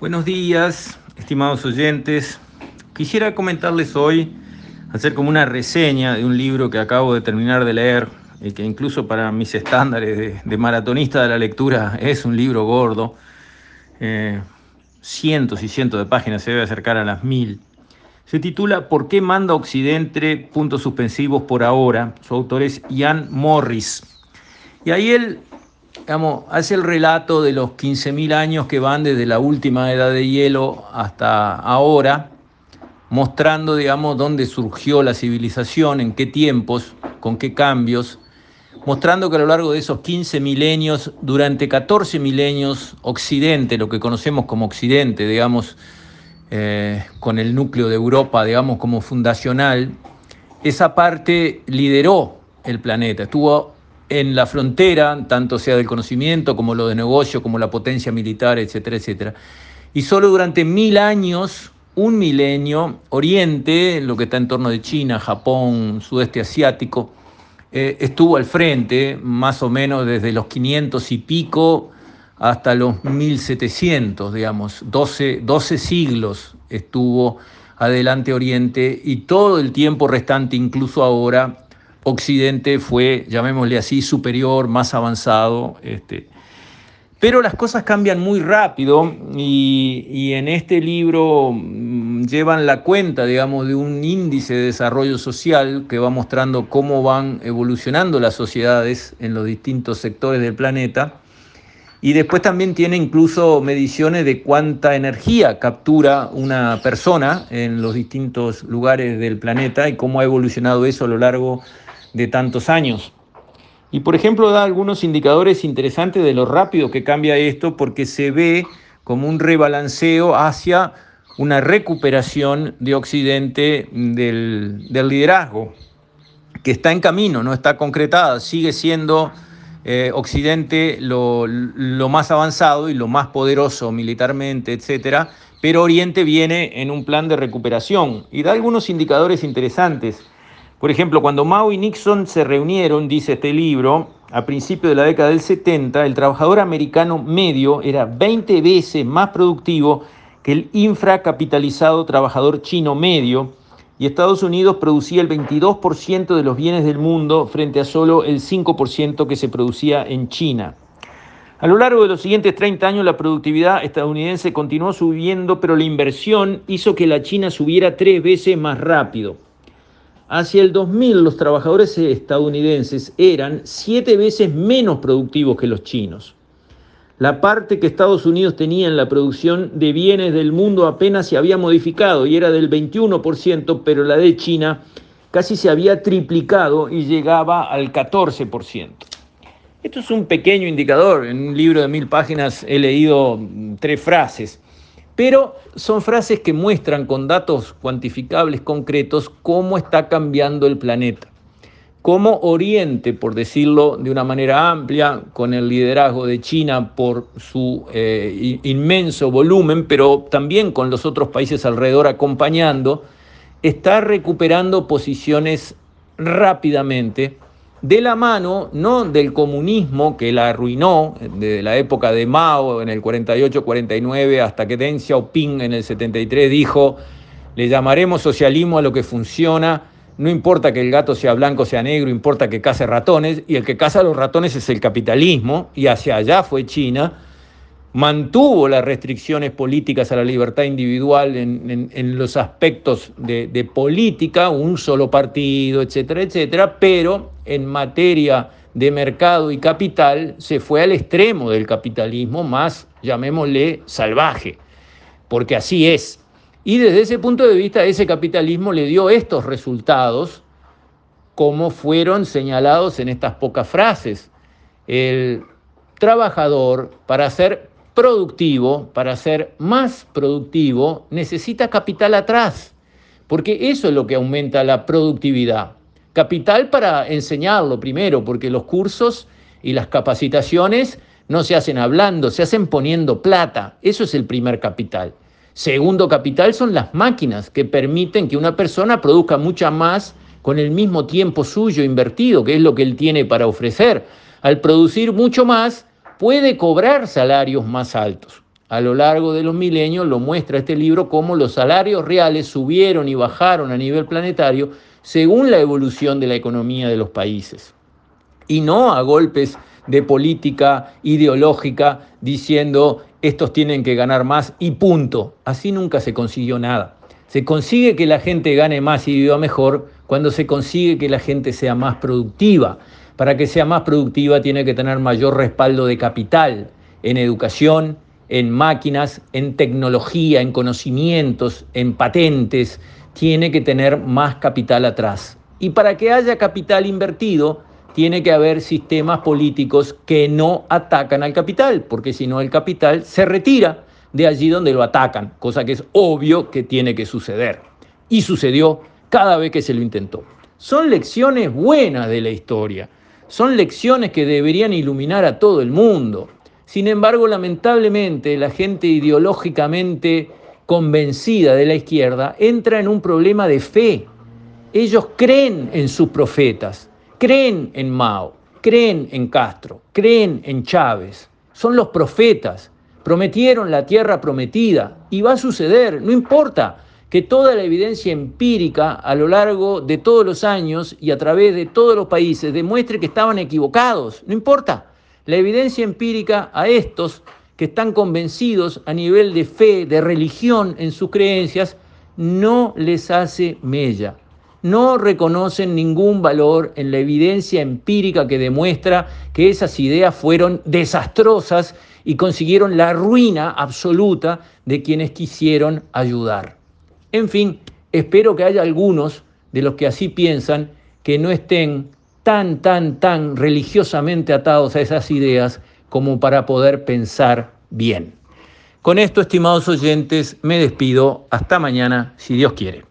Buenos días, estimados oyentes. Quisiera comentarles hoy, hacer como una reseña de un libro que acabo de terminar de leer y que incluso para mis estándares de, maratonista de la lectura es un libro gordo. Eh, cientos y cientos de páginas, se debe acercar a las mil. Se titula ¿Por qué manda Occidente? Puntos suspensivos por ahora. Su autor es Ian Morris. Y ahí él digamos, hace el relato de los 15.000 años que van desde la última edad de hielo hasta ahora, mostrando, digamos, dónde surgió la civilización, en qué tiempos, con qué cambios, mostrando que a lo largo de esos 15 milenios, durante 14 milenios, Occidente, lo que conocemos como Occidente, digamos, eh, con el núcleo de Europa, digamos, como fundacional, esa parte lideró el planeta, estuvo en la frontera, tanto sea del conocimiento como lo de negocio, como la potencia militar, etcétera, etcétera. Y solo durante mil años, un milenio, Oriente, lo que está en torno de China, Japón, sudeste asiático, eh, estuvo al frente, más o menos desde los 500 y pico hasta los 1700, digamos, 12, 12 siglos estuvo adelante Oriente y todo el tiempo restante, incluso ahora, Occidente fue, llamémosle así, superior, más avanzado. Este. Pero las cosas cambian muy rápido y, en este libro mm, llevan la cuenta, digamos, de un índice de desarrollo social que va mostrando cómo van evolucionando las sociedades en los distintos sectores del planeta. Y después también tiene incluso mediciones de cuánta energía captura una persona en los distintos lugares del planeta y cómo ha evolucionado eso a lo largo de tantos años. Y por ejemplo da algunos indicadores interesantes de lo rápido que cambia esto porque se ve como un rebalanceo hacia una recuperación de Occidente del, liderazgo, que está en camino, no está concretada, sigue siendo eh, Occidente lo, lo, más avanzado y lo más poderoso militarmente, etcétera, pero Oriente viene en un plan de recuperación y da algunos indicadores interesantes. Por ejemplo, cuando Mao y Nixon se reunieron, dice este libro, a principios de la década del 70, el trabajador americano medio era 20 veces más productivo que el infracapitalizado trabajador chino medio y Estados Unidos producía el 22% de los bienes del mundo frente a solo el 5% que se producía en China. A lo largo de los siguientes 30 años la productividad estadounidense continuó subiendo, pero la inversión hizo que la China subiera tres veces más rápido. Hacia el 2000 los trabajadores estadounidenses eran siete veces menos productivos que los chinos. La parte que Estados Unidos tenía en la producción de bienes del mundo apenas se había modificado y era del 21%, pero la de China casi se había triplicado y llegaba al 14%. Esto es un pequeño indicador. En un libro de mil páginas he leído tres frases. Pero son frases que muestran con datos cuantificables concretos cómo está cambiando el planeta. Cómo Oriente, por decirlo de una manera amplia, con el liderazgo de China por su eh, inmenso volumen, pero también con los otros países alrededor acompañando, está recuperando posiciones rápidamente de la mano no del comunismo que la arruinó desde la época de Mao en el 48-49 hasta que Deng Xiaoping en el 73 dijo, le llamaremos socialismo a lo que funciona, no importa que el gato sea blanco o sea negro, importa que cace ratones, y el que caza los ratones es el capitalismo, y hacia allá fue China, mantuvo las restricciones políticas a la libertad individual en, los aspectos de, de, política, un solo partido, etcétera, etcétera, pero en materia de mercado y capital se fue al extremo del capitalismo más, llamémosle, salvaje, porque así es. Y desde ese punto de vista, ese capitalismo le dio estos resultados, como fueron señalados en estas pocas frases. El trabajador, para ser productivo, para ser más productivo, necesita capital atrás, porque eso es lo que aumenta la productividad. Capital para enseñarlo primero, porque los cursos y las capacitaciones no se hacen hablando, se hacen poniendo plata. Eso es el primer capital. Segundo capital son las máquinas que permiten que una persona produzca mucha más con el mismo tiempo suyo invertido, que es lo que él tiene para ofrecer. Al producir mucho más, puede cobrar salarios más altos. a lo largo de los milenios, lo muestra este libro, cómo los salarios reales subieron y bajaron a nivel planetario según la evolución de la economía de los países. Y no a golpes de política ideológica diciendo estos tienen que ganar más y punto. Así nunca se consiguió nada. Se consigue que la gente gane más y viva mejor cuando se consigue que la gente sea más productiva. Para que sea más productiva tiene que tener mayor respaldo de capital en educación, en máquinas, en tecnología, en conocimientos, en patentes. Tiene que tener más capital atrás. Y para que haya capital invertido, tiene que haber sistemas políticos que no atacan al capital, porque si no el capital se retira de allí donde lo atacan, cosa que es obvio que tiene que suceder. Y sucedió cada vez que se lo intentó. Son lecciones buenas de la historia, son lecciones que deberían iluminar a todo el mundo. Sin embargo, lamentablemente, la gente ideológicamente convencida de la izquierda entra en un problema de fe. Ellos creen en sus profetas, creen en Mao, creen en Castro, creen en Chávez. Son los profetas, prometieron la tierra prometida y va a suceder, no importa que toda la evidencia empírica a lo largo de todos los años y a través de todos los países demuestre que estaban equivocados, no importa. La evidencia empírica a estos que están convencidos a nivel de fe, de religión en sus creencias, no les hace mella no reconocen ningún valor en la evidencia empírica que demuestra que esas ideas fueron desastrosas y consiguieron la ruina absoluta de quienes quisieron ayudar. En fin, espero que haya algunos de los que así piensan que no estén tan, tan, tan religiosamente atados a esas ideas como para poder pensar bien. Con esto, estimados oyentes, me despido. Hasta mañana, si Dios quiere.